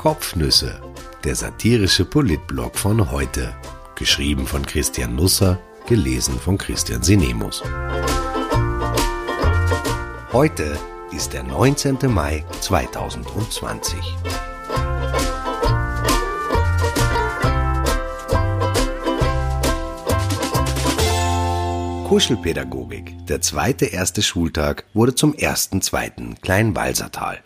Kopfnüsse, der satirische Politblog von heute. Geschrieben von Christian Nusser, gelesen von Christian Sinemus. Heute ist der 19. Mai 2020. Kuschelpädagogik. Der zweite erste Schultag wurde zum ersten zweiten Kleinwalsertal.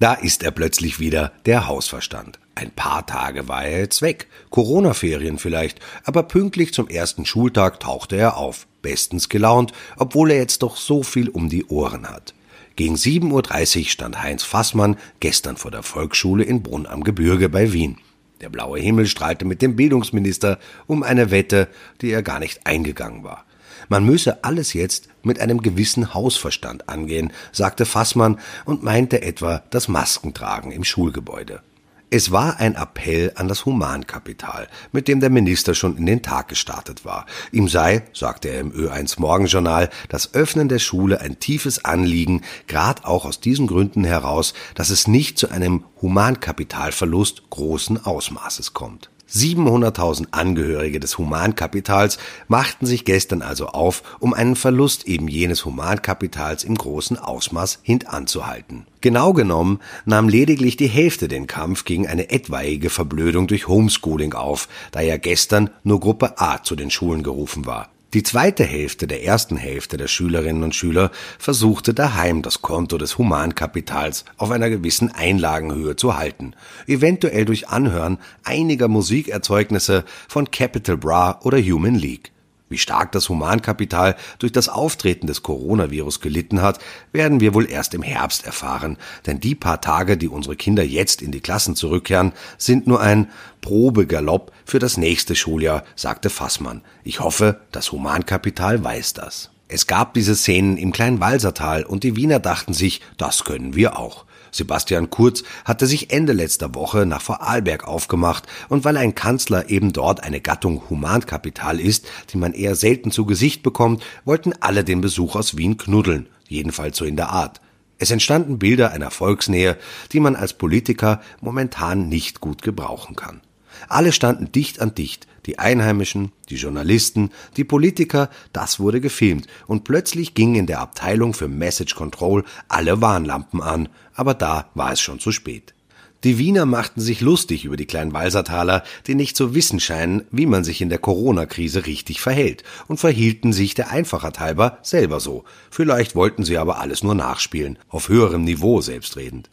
Da ist er plötzlich wieder, der Hausverstand. Ein paar Tage war er jetzt weg, Corona-Ferien vielleicht, aber pünktlich zum ersten Schultag tauchte er auf, bestens gelaunt, obwohl er jetzt doch so viel um die Ohren hat. Gegen 7.30 Uhr stand Heinz Fassmann gestern vor der Volksschule in Brunn am Gebirge bei Wien. Der blaue Himmel strahlte mit dem Bildungsminister um eine Wette, die er gar nicht eingegangen war. Man müsse alles jetzt mit einem gewissen Hausverstand angehen, sagte Fassmann und meinte etwa das Maskentragen im Schulgebäude. Es war ein Appell an das Humankapital, mit dem der Minister schon in den Tag gestartet war. Ihm sei, sagte er im Ö1 Morgenjournal, das Öffnen der Schule ein tiefes Anliegen, grad auch aus diesen Gründen heraus, dass es nicht zu einem Humankapitalverlust großen Ausmaßes kommt. 700.000 Angehörige des Humankapitals machten sich gestern also auf, um einen Verlust eben jenes Humankapitals im großen Ausmaß hintanzuhalten. Genau genommen nahm lediglich die Hälfte den Kampf gegen eine etwaige Verblödung durch Homeschooling auf, da ja gestern nur Gruppe A zu den Schulen gerufen war. Die zweite Hälfte der ersten Hälfte der Schülerinnen und Schüler versuchte daheim das Konto des Humankapitals auf einer gewissen Einlagenhöhe zu halten, eventuell durch Anhören einiger Musikerzeugnisse von Capital Bra oder Human League. Wie stark das Humankapital durch das Auftreten des Coronavirus gelitten hat, werden wir wohl erst im Herbst erfahren, denn die paar Tage, die unsere Kinder jetzt in die Klassen zurückkehren, sind nur ein Probegalopp für das nächste Schuljahr, sagte Fassmann. Ich hoffe, das Humankapital weiß das. Es gab diese Szenen im kleinen Walsertal und die Wiener dachten sich, das können wir auch. Sebastian Kurz hatte sich Ende letzter Woche nach Vorarlberg aufgemacht und weil ein Kanzler eben dort eine Gattung Humankapital ist, die man eher selten zu Gesicht bekommt, wollten alle den Besuch aus Wien knuddeln, jedenfalls so in der Art. Es entstanden Bilder einer Volksnähe, die man als Politiker momentan nicht gut gebrauchen kann. Alle standen dicht an dicht, die Einheimischen, die Journalisten, die Politiker, das wurde gefilmt und plötzlich gingen in der Abteilung für Message Control alle Warnlampen an, aber da war es schon zu spät. Die Wiener machten sich lustig über die kleinen Walsertaler, die nicht zu wissen scheinen, wie man sich in der Corona-Krise richtig verhält, und verhielten sich der Einfachheit halber selber so. Vielleicht wollten sie aber alles nur nachspielen, auf höherem Niveau selbstredend.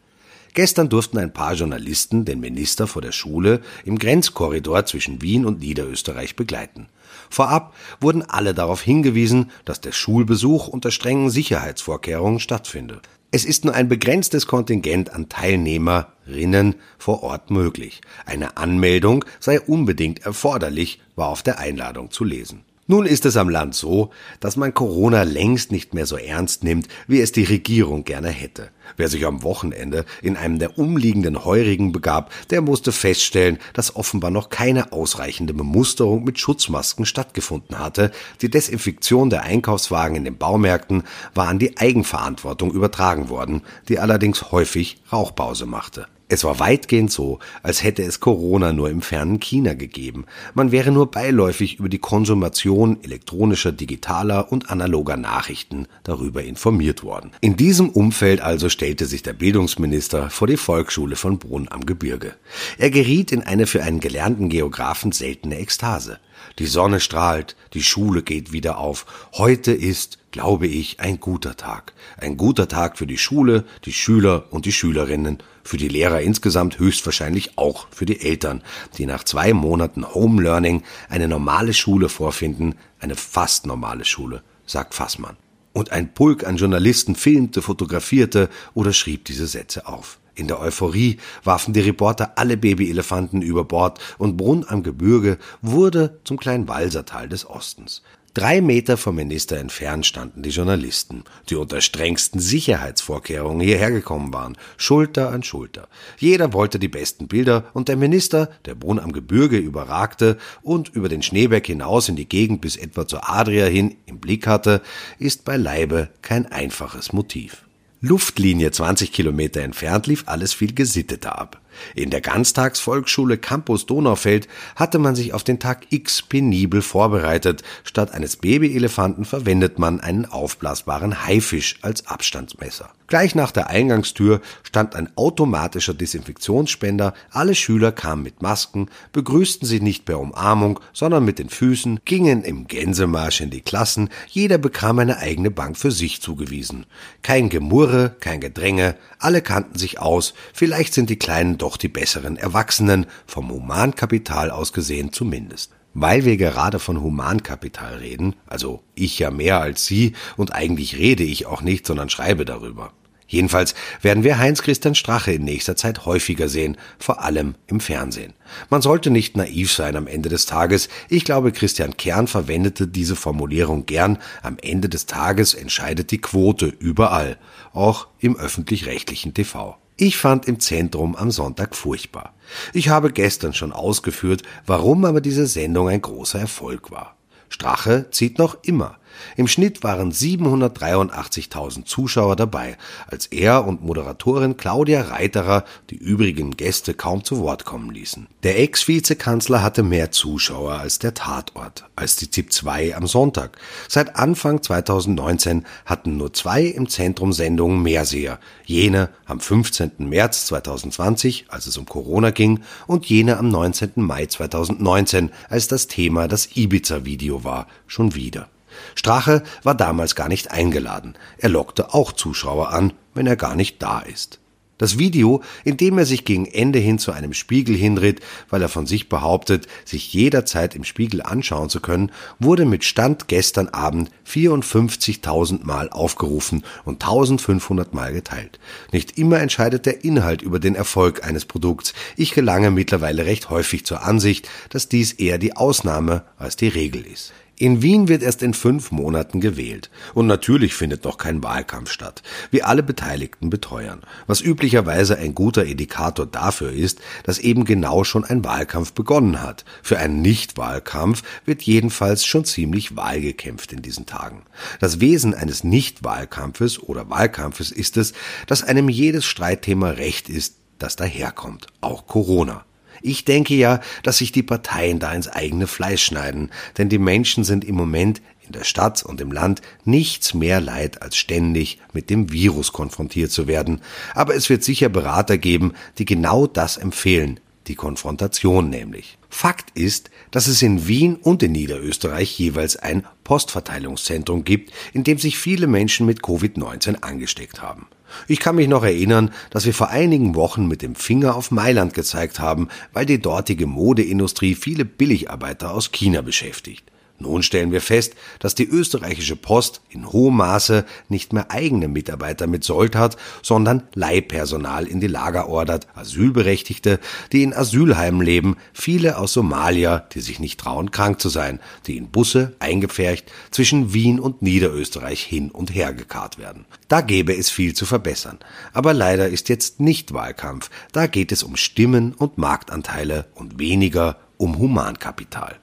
Gestern durften ein paar Journalisten den Minister vor der Schule im Grenzkorridor zwischen Wien und Niederösterreich begleiten. Vorab wurden alle darauf hingewiesen, dass der Schulbesuch unter strengen Sicherheitsvorkehrungen stattfinde. Es ist nur ein begrenztes Kontingent an Teilnehmerinnen vor Ort möglich. Eine Anmeldung sei unbedingt erforderlich, war auf der Einladung zu lesen. Nun ist es am Land so, dass man Corona längst nicht mehr so ernst nimmt, wie es die Regierung gerne hätte. Wer sich am Wochenende in einem der umliegenden Heurigen begab, der musste feststellen, dass offenbar noch keine ausreichende Bemusterung mit Schutzmasken stattgefunden hatte. Die Desinfektion der Einkaufswagen in den Baumärkten war an die Eigenverantwortung übertragen worden, die allerdings häufig Rauchpause machte. Es war weitgehend so, als hätte es Corona nur im fernen China gegeben. Man wäre nur beiläufig über die Konsumation elektronischer, digitaler und analoger Nachrichten darüber informiert worden. In diesem Umfeld also stellte sich der Bildungsminister vor die Volksschule von Brunn am Gebirge. Er geriet in eine für einen gelernten Geographen seltene Ekstase. Die Sonne strahlt, die Schule geht wieder auf. Heute ist, glaube ich, ein guter Tag. Ein guter Tag für die Schule, die Schüler und die Schülerinnen für die Lehrer insgesamt höchstwahrscheinlich auch für die Eltern, die nach zwei Monaten Home Learning eine normale Schule vorfinden, eine fast normale Schule, sagt Fassmann. Und ein Pulk an Journalisten filmte, fotografierte oder schrieb diese Sätze auf. In der Euphorie warfen die Reporter alle Babyelefanten über Bord und Brunn am Gebirge wurde zum kleinen Walsertal des Ostens. Drei Meter vom Minister entfernt standen die Journalisten, die unter strengsten Sicherheitsvorkehrungen hierher gekommen waren, Schulter an Schulter. Jeder wollte die besten Bilder und der Minister, der Brunn am Gebirge überragte und über den Schneeberg hinaus in die Gegend bis etwa zur Adria hin im Blick hatte, ist beileibe kein einfaches Motiv. Luftlinie 20 Kilometer entfernt lief alles viel gesitteter ab. In der Ganztagsvolksschule Campus Donaufeld hatte man sich auf den Tag X penibel vorbereitet. Statt eines Babyelefanten verwendet man einen aufblasbaren Haifisch als Abstandsmesser. Gleich nach der Eingangstür stand ein automatischer Desinfektionsspender. Alle Schüler kamen mit Masken, begrüßten sie nicht per Umarmung, sondern mit den Füßen, gingen im Gänsemarsch in die Klassen. Jeder bekam eine eigene Bank für sich zugewiesen. Kein Gemurre, kein Gedränge. Alle kannten sich aus. Vielleicht sind die Kleinen doch die besseren Erwachsenen, vom Humankapital aus gesehen zumindest. Weil wir gerade von Humankapital reden, also ich ja mehr als Sie und eigentlich rede ich auch nicht, sondern schreibe darüber. Jedenfalls werden wir Heinz-Christian Strache in nächster Zeit häufiger sehen, vor allem im Fernsehen. Man sollte nicht naiv sein am Ende des Tages. Ich glaube, Christian Kern verwendete diese Formulierung gern. Am Ende des Tages entscheidet die Quote überall, auch im öffentlich-rechtlichen TV. Ich fand im Zentrum am Sonntag furchtbar. Ich habe gestern schon ausgeführt, warum aber diese Sendung ein großer Erfolg war. Strache zieht noch immer. Im Schnitt waren 783.000 Zuschauer dabei, als er und Moderatorin Claudia Reiterer die übrigen Gäste kaum zu Wort kommen ließen. Der Ex-Vizekanzler hatte mehr Zuschauer als der Tatort, als die ZIP 2 am Sonntag. Seit Anfang 2019 hatten nur zwei im Zentrum Sendungen mehr Seher. Jene am 15. März 2020, als es um Corona ging, und jene am 19. Mai 2019, als das Thema das Ibiza-Video war, schon wieder. Strache war damals gar nicht eingeladen. Er lockte auch Zuschauer an, wenn er gar nicht da ist. Das Video, in dem er sich gegen Ende hin zu einem Spiegel hindreht, weil er von sich behauptet, sich jederzeit im Spiegel anschauen zu können, wurde mit Stand gestern Abend 54.000 Mal aufgerufen und 1500 Mal geteilt. Nicht immer entscheidet der Inhalt über den Erfolg eines Produkts. Ich gelange mittlerweile recht häufig zur Ansicht, dass dies eher die Ausnahme als die Regel ist. In Wien wird erst in fünf Monaten gewählt. Und natürlich findet noch kein Wahlkampf statt, wie alle Beteiligten beteuern, was üblicherweise ein guter Indikator dafür ist, dass eben genau schon ein Wahlkampf begonnen hat. Für einen Nichtwahlkampf wird jedenfalls schon ziemlich wahlgekämpft in diesen Tagen. Das Wesen eines Nichtwahlkampfes oder Wahlkampfes ist es, dass einem jedes Streitthema recht ist, das daherkommt, auch Corona. Ich denke ja, dass sich die Parteien da ins eigene Fleisch schneiden, denn die Menschen sind im Moment in der Stadt und im Land nichts mehr leid, als ständig mit dem Virus konfrontiert zu werden. Aber es wird sicher Berater geben, die genau das empfehlen, die Konfrontation nämlich. Fakt ist, dass es in Wien und in Niederösterreich jeweils ein Postverteilungszentrum gibt, in dem sich viele Menschen mit Covid-19 angesteckt haben. Ich kann mich noch erinnern, dass wir vor einigen Wochen mit dem Finger auf Mailand gezeigt haben, weil die dortige Modeindustrie viele Billigarbeiter aus China beschäftigt. Nun stellen wir fest, dass die österreichische Post in hohem Maße nicht mehr eigene Mitarbeiter mit Sold hat, sondern Leihpersonal in die Lager ordert, Asylberechtigte, die in Asylheimen leben, viele aus Somalia, die sich nicht trauen, krank zu sein, die in Busse eingepfercht zwischen Wien und Niederösterreich hin und her gekarrt werden. Da gäbe es viel zu verbessern. Aber leider ist jetzt nicht Wahlkampf. Da geht es um Stimmen und Marktanteile und weniger um Humankapital.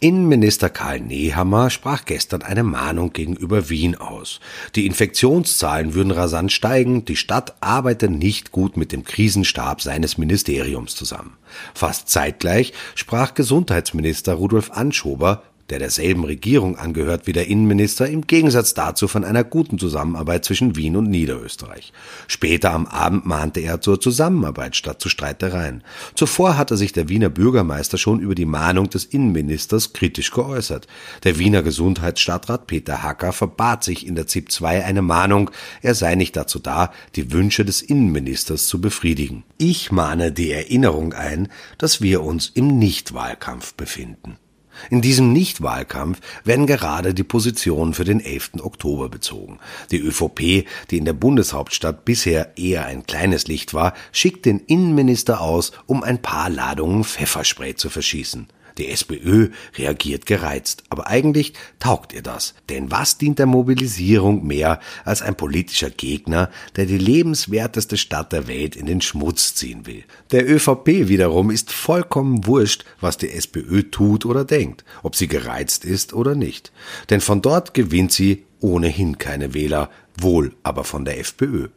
Innenminister Karl Nehammer sprach gestern eine Mahnung gegenüber Wien aus. Die Infektionszahlen würden rasant steigen, die Stadt arbeite nicht gut mit dem Krisenstab seines Ministeriums zusammen. Fast zeitgleich sprach Gesundheitsminister Rudolf Anschober der derselben Regierung angehört wie der Innenminister, im Gegensatz dazu von einer guten Zusammenarbeit zwischen Wien und Niederösterreich. Später am Abend mahnte er zur Zusammenarbeit statt zu Streitereien. Zuvor hatte sich der Wiener Bürgermeister schon über die Mahnung des Innenministers kritisch geäußert. Der Wiener Gesundheitsstadtrat Peter Hacker verbat sich in der ZIP 2 eine Mahnung, er sei nicht dazu da, die Wünsche des Innenministers zu befriedigen. Ich mahne die Erinnerung ein, dass wir uns im Nichtwahlkampf befinden. In diesem Nichtwahlkampf werden gerade die Positionen für den 11. Oktober bezogen. Die ÖVP, die in der Bundeshauptstadt bisher eher ein kleines Licht war, schickt den Innenminister aus, um ein paar Ladungen Pfefferspray zu verschießen. Die SPÖ reagiert gereizt, aber eigentlich taugt ihr das. Denn was dient der Mobilisierung mehr als ein politischer Gegner, der die lebenswerteste Stadt der Welt in den Schmutz ziehen will? Der ÖVP wiederum ist vollkommen wurscht, was die SPÖ tut oder denkt, ob sie gereizt ist oder nicht. Denn von dort gewinnt sie ohnehin keine Wähler, wohl aber von der FPÖ.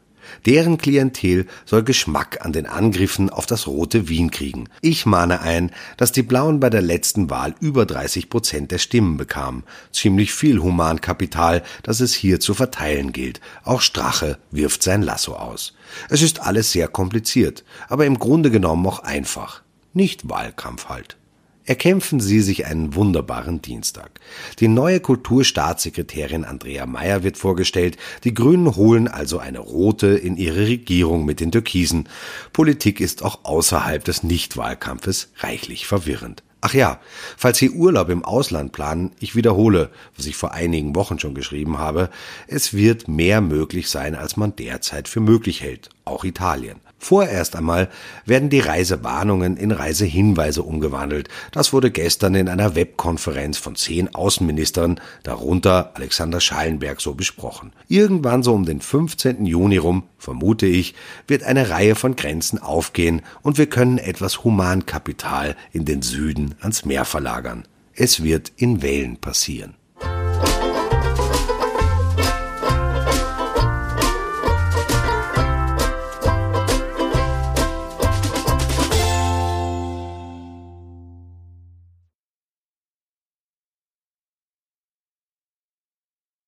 Deren Klientel soll Geschmack an den Angriffen auf das rote Wien kriegen. Ich mahne ein, dass die Blauen bei der letzten Wahl über 30 Prozent der Stimmen bekamen. Ziemlich viel Humankapital, das es hier zu verteilen gilt. Auch Strache wirft sein Lasso aus. Es ist alles sehr kompliziert, aber im Grunde genommen auch einfach. Nicht Wahlkampf halt. Erkämpfen Sie sich einen wunderbaren Dienstag. Die neue Kulturstaatssekretärin Andrea Mayer wird vorgestellt. Die Grünen holen also eine rote in ihre Regierung mit den Türkisen. Politik ist auch außerhalb des Nichtwahlkampfes reichlich verwirrend. Ach ja, falls Sie Urlaub im Ausland planen, ich wiederhole, was ich vor einigen Wochen schon geschrieben habe, es wird mehr möglich sein, als man derzeit für möglich hält, auch Italien. Vorerst einmal werden die Reisewarnungen in Reisehinweise umgewandelt. Das wurde gestern in einer Webkonferenz von zehn Außenministern, darunter Alexander Schallenberg, so besprochen. Irgendwann so um den 15. Juni rum, vermute ich, wird eine Reihe von Grenzen aufgehen und wir können etwas Humankapital in den Süden ans Meer verlagern. Es wird in Wellen passieren.